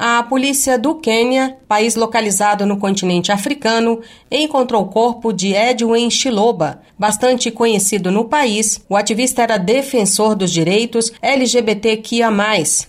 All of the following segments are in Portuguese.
A polícia do Quênia, país localizado no continente africano, encontrou o corpo de Edwin Chiloba, bastante conhecido no país. O ativista era defensor dos direitos LGBTQIA+.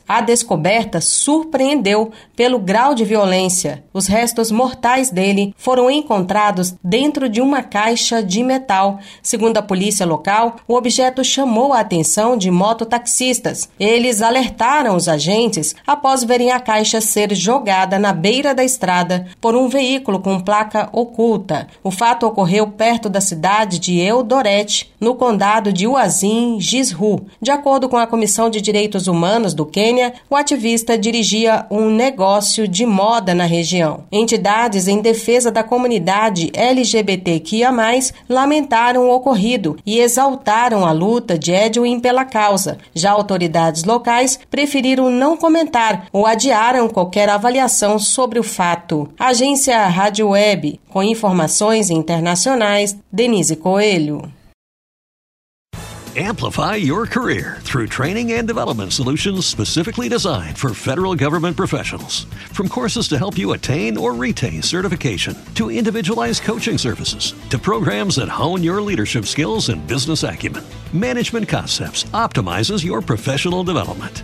A descoberta surpreendeu pelo grau de violência. Os restos mortais dele foram encontrados dentro de uma caixa de metal. Segundo a polícia local, o objeto chamou a atenção de mototaxistas. Eles alertaram os agentes após verem a caixa ser jogada na beira da estrada por um veículo com placa oculta. O fato ocorreu perto da cidade de Eldoret, no condado de Uasin Gisru. De acordo com a Comissão de Direitos Humanos do Quênia, o ativista dirigia um negócio de moda na região. Entidades em defesa da comunidade LGBTQIA+, lamentaram o ocorrido e exaltaram a luta de Edwin pela causa. Já autoridades locais preferiram não comentar ou adiaram qualquer avaliação sobre o fato. Agência Rádio Web, com informações internacionais, Denise Coelho. Amplify your career through training and development solutions specifically designed for federal government professionals. From courses to help you attain or retain certification, to individualized coaching services, to programs that hone your leadership skills and business acumen, Management Concepts optimizes your professional development.